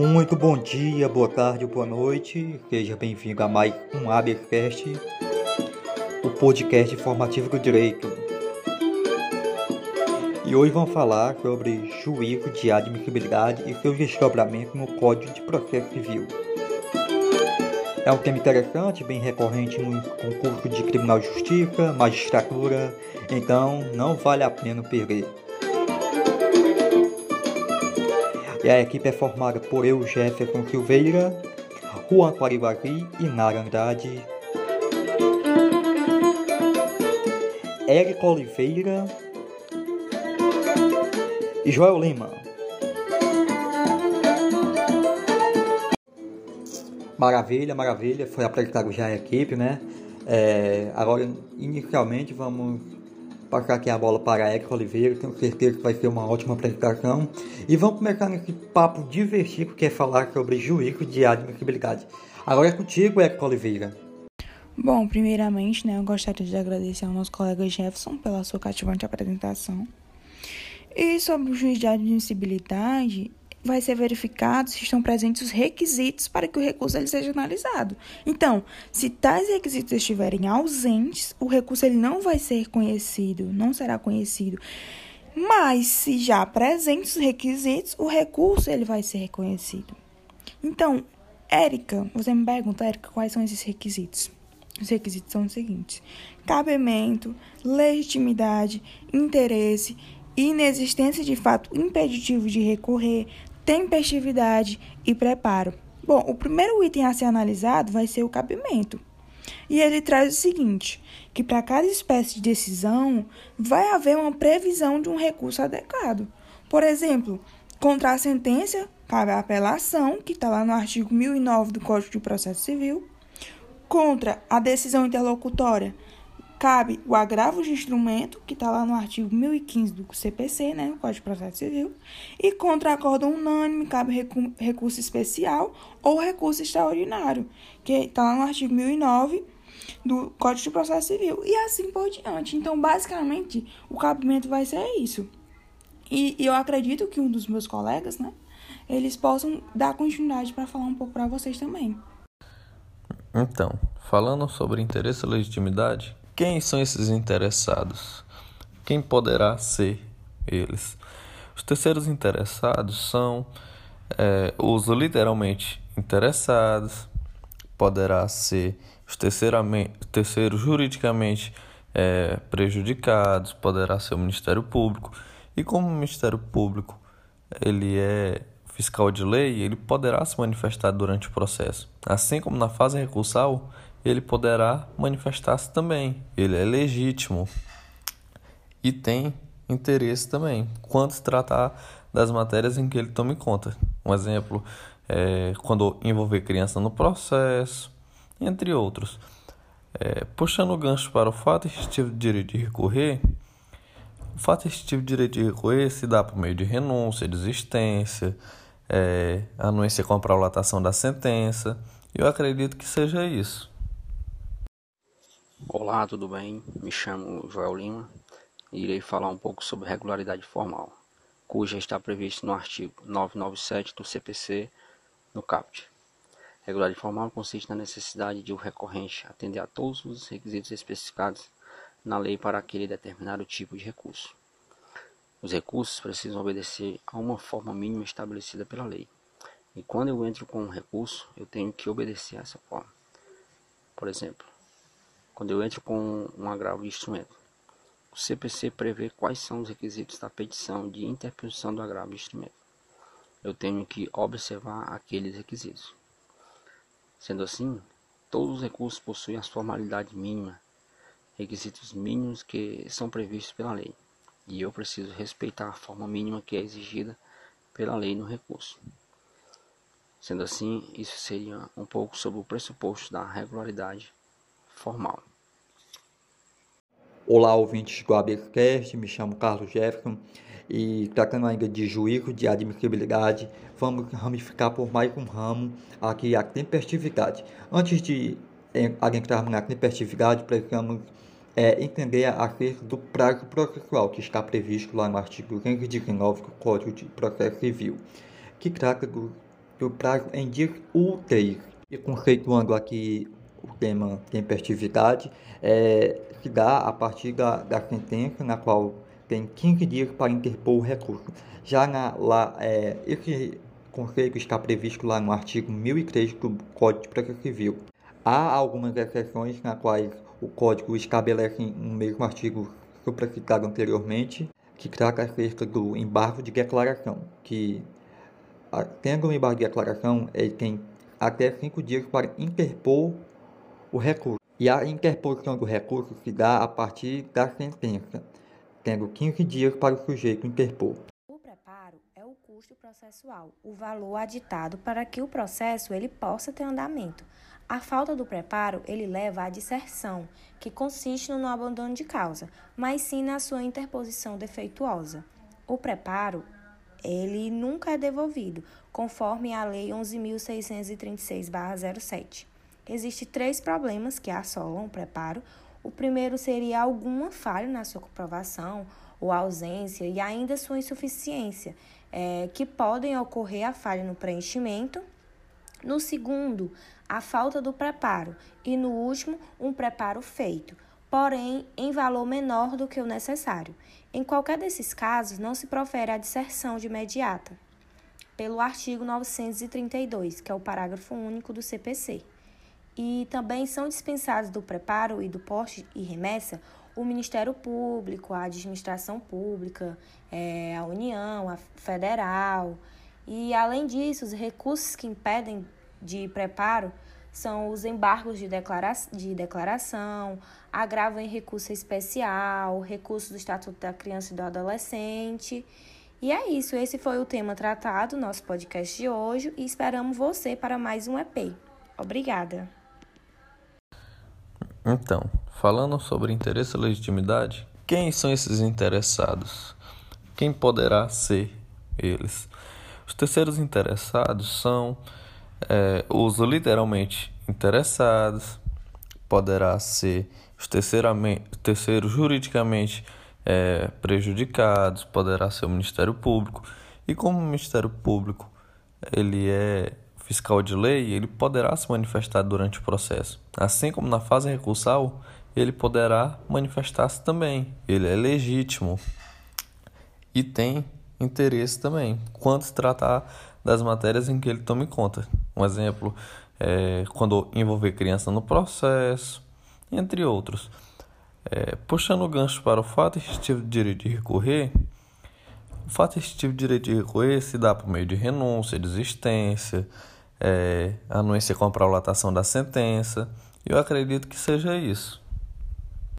Muito bom dia, boa tarde, boa noite. Seja bem-vindo a mais um Abercast, o podcast informativo do direito. E hoje vamos falar sobre juízo de admissibilidade e seu desdobramento no Código de Processo Civil. É um tema interessante, bem recorrente no concurso de Tribunal de Justiça, magistratura, então não vale a pena perder. E a equipe é formada por eu, Jefferson Silveira, Juan Paribari e Nara Andrade. Érico Oliveira e Joel Lima. Maravilha, maravilha. Foi apresentado já a equipe, né? É, agora, inicialmente, vamos passar aqui a bola para Érico Oliveira. Tenho certeza que vai ser uma ótima apresentação. E vamos começar nesse papo divertido que é falar sobre juízo de admissibilidade. Agora é contigo, Érico Oliveira. Bom, primeiramente, né, eu gostaria de agradecer ao nosso colega Jefferson pela sua cativante apresentação. E sobre o juiz de admissibilidade, vai ser verificado se estão presentes os requisitos para que o recurso ele seja analisado. Então, se tais requisitos estiverem ausentes, o recurso ele não vai ser conhecido, não será conhecido. Mas se já presentes os requisitos, o recurso ele vai ser reconhecido. Então, Érica, você me pergunta, Érica, quais são esses requisitos? Os requisitos são os seguintes: cabimento, legitimidade, interesse, inexistência de fato impeditivo de recorrer, tempestividade e preparo. Bom, o primeiro item a ser analisado vai ser o cabimento. E ele traz o seguinte: que para cada espécie de decisão vai haver uma previsão de um recurso adequado. Por exemplo, contra a sentença, cabe a apelação, que está lá no artigo 1009 do Código de Processo Civil. Contra a decisão interlocutória, cabe o agravo de instrumento, que está lá no artigo 1015 do CPC, né, o Código de Processo Civil, e contra acordo unânime, cabe recurso especial ou recurso extraordinário, que está lá no artigo 1009 do Código de Processo Civil, e assim por diante. Então, basicamente, o cabimento vai ser isso. E, e eu acredito que um dos meus colegas, né, eles possam dar continuidade para falar um pouco para vocês também. Então, falando sobre interesse e legitimidade, quem são esses interessados? Quem poderá ser eles? Os terceiros interessados são é, os literalmente interessados, poderá ser os terceiros juridicamente é, prejudicados, poderá ser o Ministério Público. E como o Ministério Público ele é fiscal de lei, ele poderá se manifestar durante o processo. Assim como na fase recursal, ele poderá manifestar-se também. Ele é legítimo e tem interesse também quando se tratar das matérias em que ele tome conta. Um exemplo é quando envolver criança no processo, entre outros. É, puxando o gancho para o fato restritivo de direito de recorrer, o fato restritivo de direito de recorrer se dá por meio de renúncia, desistência, é, anuência com a prolatação da sentença. Eu acredito que seja isso. Olá, tudo bem? Me chamo Joel Lima e irei falar um pouco sobre regularidade formal, cuja está previsto no artigo 997 do CPC no CAPT. Regularidade formal consiste na necessidade de o recorrente atender a todos os requisitos especificados na lei para aquele determinado tipo de recurso. Os recursos precisam obedecer a uma forma mínima estabelecida pela lei. E quando eu entro com um recurso, eu tenho que obedecer a essa forma. Por exemplo, quando eu entro com um agravo de instrumento. O CPC prevê quais são os requisitos da petição de interposição do agravo de instrumento. Eu tenho que observar aqueles requisitos. Sendo assim, todos os recursos possuem as formalidades mínimas, requisitos mínimos que são previstos pela lei, e eu preciso respeitar a forma mínima que é exigida pela lei no recurso. Sendo assim, isso seria um pouco sobre o pressuposto da regularidade formal. Olá, ouvintes do ABCast, me chamo Carlos Jefferson e tratando ainda de juízo de admissibilidade, vamos ramificar por mais um ramo aqui a tempestividade. Antes de adentrarmos na tempestividade, precisamos é, entender acerca do prazo processual que está previsto lá no artigo 219 do Código de Processo Civil, que trata do do prazo em dias úteis. E conceituando aqui tempestividade, é, se dá a partir da, da sentença na qual tem 15 dias para interpor o recurso. Já na, lá, é, esse conceito está previsto lá no artigo 1003 do Código de Processo Civil. Há algumas exceções na quais o Código estabelece no mesmo artigo supracitado anteriormente, que trata acerca do embargo de declaração, que tendo o embargo de declaração, ele tem até cinco dias para interpor o recurso. E a interposição do recurso se dá a partir da sentença, tendo 15 dias para o sujeito interpor. O preparo é o custo processual, o valor aditado para que o processo ele possa ter andamento. A falta do preparo ele leva à disserção, que consiste no abandono de causa, mas sim na sua interposição defeituosa. O preparo ele nunca é devolvido, conforme a Lei 11.636-07. Existem três problemas que assolam o preparo. O primeiro seria alguma falha na sua comprovação ou ausência e ainda sua insuficiência, é, que podem ocorrer a falha no preenchimento. No segundo, a falta do preparo. E no último, um preparo feito, porém em valor menor do que o necessário. Em qualquer desses casos, não se profere a disserção de imediata, pelo artigo 932, que é o parágrafo único do CPC. E também são dispensados do preparo e do poste e remessa o Ministério Público, a Administração Pública, é, a União, a Federal. E, além disso, os recursos que impedem de preparo são os embargos de, declara de declaração, agravo em recurso especial, recurso do Estatuto da Criança e do Adolescente. E é isso, esse foi o tema tratado no nosso podcast de hoje e esperamos você para mais um EP. Obrigada. Então, falando sobre interesse e legitimidade, quem são esses interessados? Quem poderá ser eles? Os terceiros interessados são é, os literalmente interessados, poderá ser os terceiros juridicamente é, prejudicados, poderá ser o Ministério Público. E como o Ministério Público ele é fiscal de lei, ele poderá se manifestar durante o processo. Assim como na fase recursal, ele poderá manifestar-se também. Ele é legítimo e tem interesse também, quando se tratar das matérias em que ele tome conta. Um exemplo é quando envolver criança no processo, entre outros. É, puxando o gancho para o fato restritivo de direito de recorrer, o fato restritivo de direito de recorrer se dá por meio de renúncia, desistência, é, anuência com a da sentença. Eu acredito que seja isso.